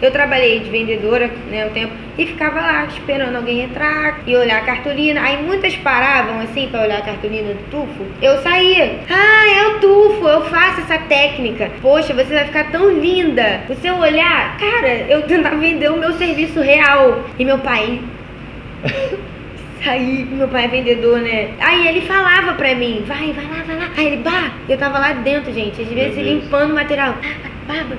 Eu trabalhei de vendedora, né, um tempo, e ficava lá esperando alguém entrar e olhar a cartolina. Aí muitas paravam assim para olhar a cartolina do tufo. Eu saía. Ah, é o tufo, eu faço essa técnica. Poxa, você vai ficar tão linda. O seu olhar, cara, eu tentava vender o meu serviço real. E meu pai Aí, meu pai é vendedor, né? Aí ele falava pra mim, vai, vai lá, vai lá. Aí ele, bah, eu tava lá dentro, gente, às vezes limpando o material. Baba,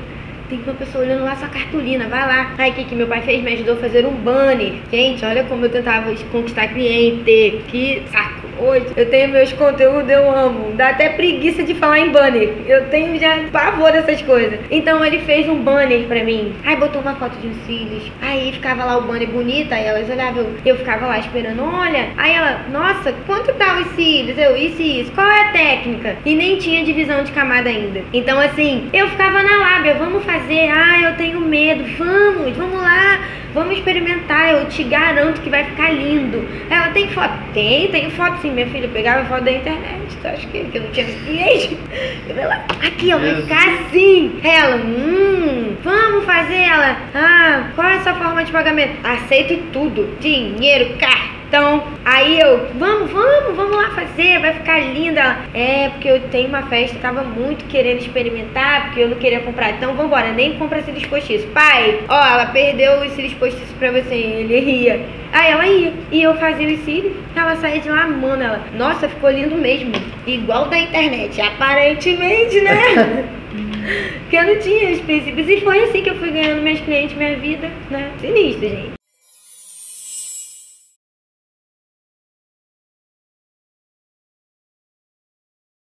tem uma pessoa olhando lá sua cartolina, vai lá. Aí o que, que meu pai fez? Me ajudou a fazer um banner. Gente, olha como eu tentava conquistar cliente. Que saco. Hoje eu tenho meus conteúdos, eu amo. Dá até preguiça de falar em banner. Eu tenho já pavor dessas coisas. Então ele fez um banner pra mim. Aí botou uma foto de uns cílios. Aí ficava lá o banner bonita. Aí elas olhavam. Eu, eu ficava lá esperando. Olha. Aí ela, nossa, quanto tá os cílios? Eu, isso e isso. Qual é a técnica? E nem tinha divisão de camada ainda. Então assim, eu ficava na lábia. Vamos fazer. Ah, eu tenho medo. Vamos, vamos lá. Vamos experimentar, eu te garanto que vai ficar lindo. Ela tem foto? Tem, tem foto sim, minha filha. Eu pegava foto da internet, tu acha que, que eu não tinha cliente? Aqui, ó, vai ficar assim. Ela, hum, vamos fazer ela. Ah, qual é a sua forma de pagamento? Aceito tudo. Dinheiro, cartão então, aí eu, vamos, vamos, vamos lá fazer, linda. É, porque eu tenho uma festa, tava muito querendo experimentar, porque eu não queria comprar. Então, vambora, nem compra cílios postiços. Pai, ó, ela perdeu os cílios postiços pra você. Ele ria. Aí ela ia. E eu fazia os cílios, ela saía de lá amando ela. Nossa, ficou lindo mesmo. Igual da internet, aparentemente, né? que eu não tinha os princípios. E foi assim que eu fui ganhando meus clientes, minha vida, né? Sinistro, gente.